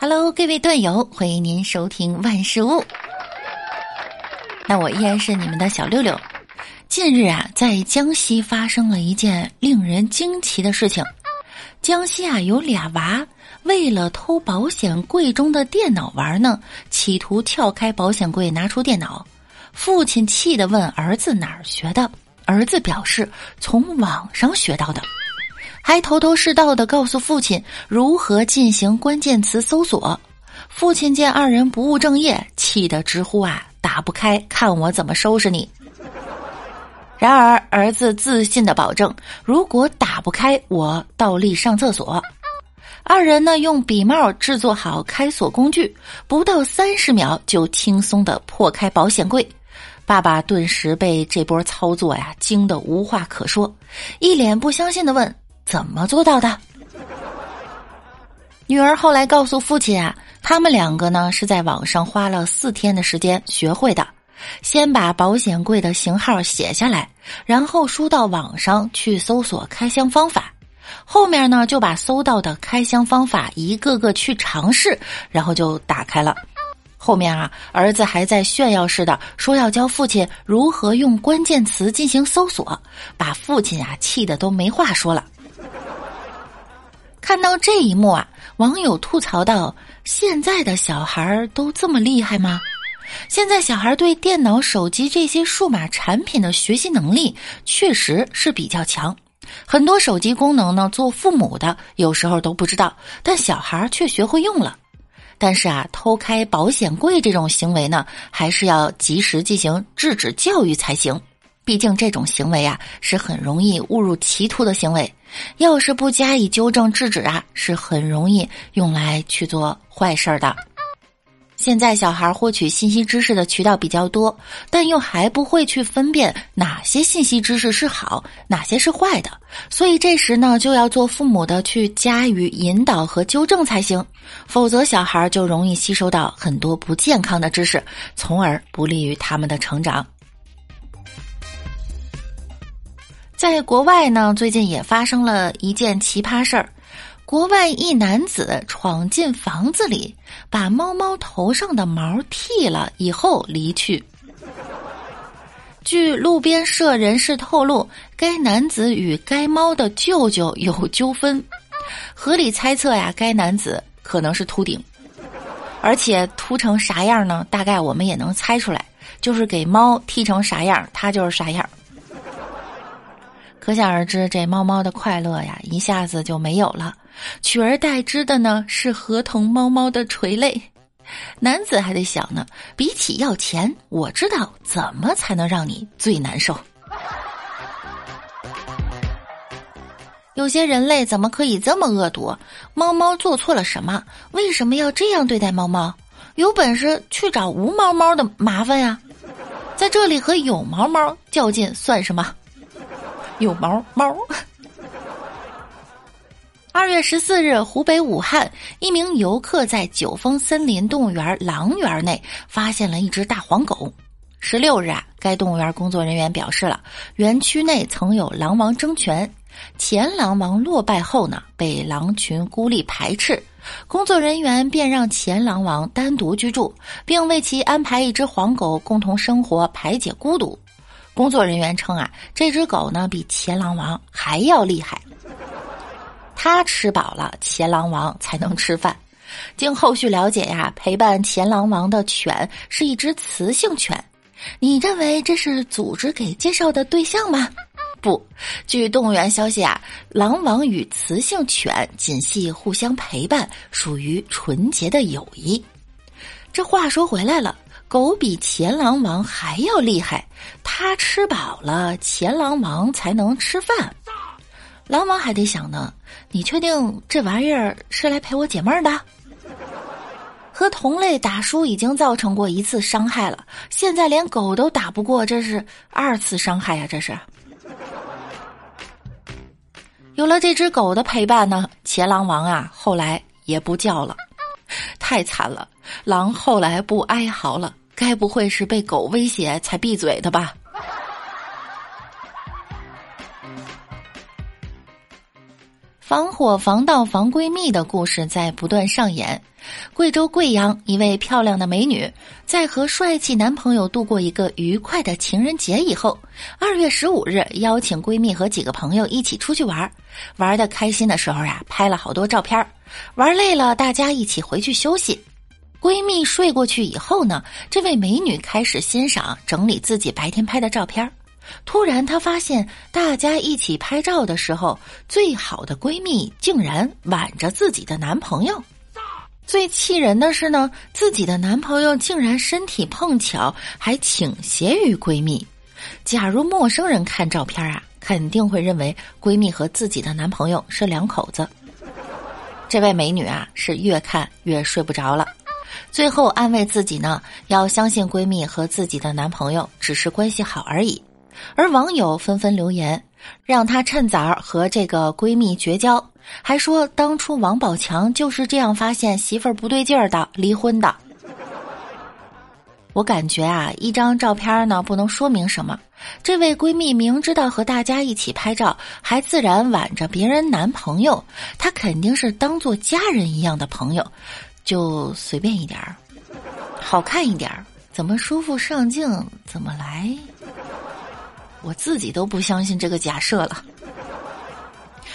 Hello，各位段友，欢迎您收听万事屋。那我依然是你们的小六六。近日啊，在江西发生了一件令人惊奇的事情。江西啊，有俩娃为了偷保险柜中的电脑玩呢，企图撬开保险柜拿出电脑。父亲气的问儿子哪儿学的，儿子表示从网上学到的。还头头是道的告诉父亲如何进行关键词搜索。父亲见二人不务正业，气得直呼啊，打不开，看我怎么收拾你！然而儿子自信的保证，如果打不开，我倒立上厕所。二人呢，用笔帽制作好开锁工具，不到三十秒就轻松的破开保险柜。爸爸顿时被这波操作呀惊得无话可说，一脸不相信的问。怎么做到的？女儿后来告诉父亲啊，他们两个呢是在网上花了四天的时间学会的。先把保险柜的型号写下来，然后输到网上去搜索开箱方法，后面呢就把搜到的开箱方法一个个去尝试，然后就打开了。后面啊，儿子还在炫耀似的说要教父亲如何用关键词进行搜索，把父亲啊气得都没话说了。看到这一幕啊，网友吐槽道：“现在的小孩都这么厉害吗？现在小孩对电脑、手机这些数码产品的学习能力确实是比较强，很多手机功能呢，做父母的有时候都不知道，但小孩却学会用了。但是啊，偷开保险柜这种行为呢，还是要及时进行制止教育才行。”毕竟这种行为啊，是很容易误入歧途的行为，要是不加以纠正制止啊，是很容易用来去做坏事儿的。现在小孩获取信息知识的渠道比较多，但又还不会去分辨哪些信息知识是好，哪些是坏的，所以这时呢，就要做父母的去加以引导和纠正才行，否则小孩就容易吸收到很多不健康的知识，从而不利于他们的成长。在国外呢，最近也发生了一件奇葩事儿。国外一男子闯进房子里，把猫猫头上的毛剃了以后离去。据路边社人士透露，该男子与该猫的舅舅有纠纷，合理猜测呀，该男子可能是秃顶，而且秃成啥样呢？大概我们也能猜出来，就是给猫剃成啥样，他就是啥样。可想而知，这猫猫的快乐呀，一下子就没有了，取而代之的呢是合同猫猫的垂泪。男子还得想呢，比起要钱，我知道怎么才能让你最难受。有些人类怎么可以这么恶毒？猫猫做错了什么？为什么要这样对待猫猫？有本事去找无毛猫的麻烦呀！在这里和有毛猫较劲算什么？有毛猫。二月十四日，湖北武汉一名游客在九峰森林动物园狼园内发现了一只大黄狗。十六日啊，该动物园工作人员表示了，园区内曾有狼王争权，前狼王落败后呢，被狼群孤立排斥，工作人员便让前狼王单独居住，并为其安排一只黄狗共同生活，排解孤独。工作人员称啊，这只狗呢比前狼王还要厉害。它吃饱了，前狼王才能吃饭。经后续了解呀，陪伴前狼王的犬是一只雌性犬。你认为这是组织给介绍的对象吗？不，据动物园消息啊，狼王与雌性犬仅系互相陪伴，属于纯洁的友谊。这话说回来了。狗比前狼王还要厉害，它吃饱了，前狼王才能吃饭。狼王还得想呢，你确定这玩意儿是来陪我解闷的？和同类打输已经造成过一次伤害了，现在连狗都打不过，这是二次伤害呀！这是。有了这只狗的陪伴呢，前狼王啊，后来也不叫了，太惨了。狼后来不哀嚎了。该不会是被狗威胁才闭嘴的吧？防火防盗防闺蜜的故事在不断上演。贵州贵阳一位漂亮的美女，在和帅气男朋友度过一个愉快的情人节以后，二月十五日邀请闺蜜和几个朋友一起出去玩。玩的开心的时候呀，拍了好多照片。玩累了，大家一起回去休息。闺蜜睡过去以后呢，这位美女开始欣赏整理自己白天拍的照片。突然，她发现大家一起拍照的时候，最好的闺蜜竟然挽着自己的男朋友。最气人的是呢，自己的男朋友竟然身体碰巧还倾斜于闺蜜。假如陌生人看照片啊，肯定会认为闺蜜和自己的男朋友是两口子。这位美女啊，是越看越睡不着了，最后安慰自己呢，要相信闺蜜和自己的男朋友只是关系好而已。而网友纷纷留言，让她趁早和这个闺蜜绝交，还说当初王宝强就是这样发现媳妇儿不对劲儿的离婚的。我感觉啊，一张照片呢不能说明什么。这位闺蜜明知道和大家一起拍照，还自然挽着别人男朋友，她肯定是当做家人一样的朋友，就随便一点儿，好看一点儿，怎么舒服上镜怎么来。我自己都不相信这个假设了，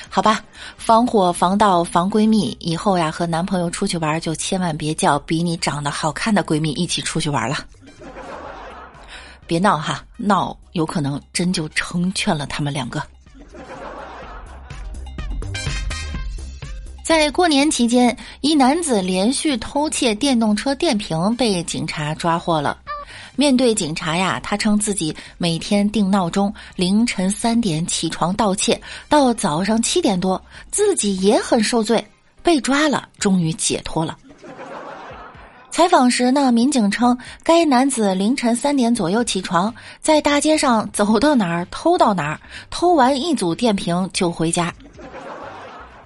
好吧，防火防盗防闺蜜，以后呀和男朋友出去玩就千万别叫比你长得好看的闺蜜一起出去玩了，别闹哈，闹有可能真就成全了他们两个。在过年期间，一男子连续偷窃电动车电瓶被警察抓获了。面对警察呀，他称自己每天定闹钟，凌晨三点起床盗窃，到早上七点多，自己也很受罪，被抓了，终于解脱了。采访时呢，民警称该男子凌晨三点左右起床，在大街上走到哪儿偷到哪儿，偷完一组电瓶就回家。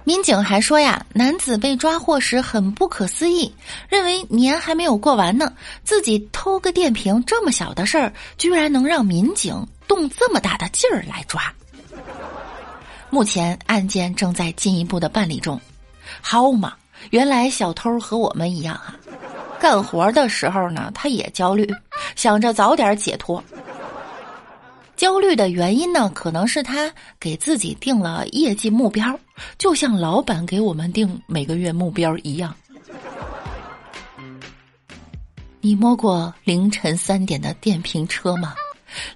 民警还说呀，男子被抓获时很不可思议，认为年还没有过完呢，自己偷个电瓶这么小的事儿，居然能让民警动这么大的劲儿来抓。目前案件正在进一步的办理中。好嘛，原来小偷和我们一样啊，干活的时候呢，他也焦虑，想着早点解脱。焦虑的原因呢，可能是他给自己定了业绩目标，就像老板给我们定每个月目标一样。你摸过凌晨三点的电瓶车吗？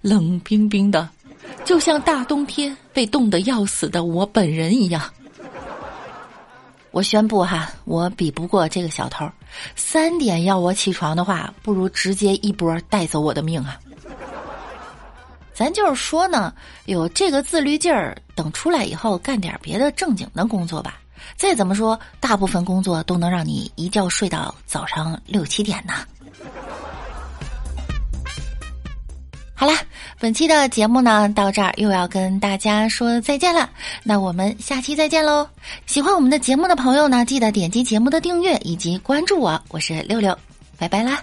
冷冰冰的，就像大冬天被冻得要死的我本人一样。我宣布哈，我比不过这个小偷。三点要我起床的话，不如直接一波带走我的命啊！咱就是说呢，有这个自律劲儿，等出来以后干点别的正经的工作吧。再怎么说，大部分工作都能让你一觉睡到早上六七点呢。好啦，本期的节目呢到这儿又要跟大家说再见了，那我们下期再见喽！喜欢我们的节目的朋友呢，记得点击节目的订阅以及关注我，我是六六，拜拜啦。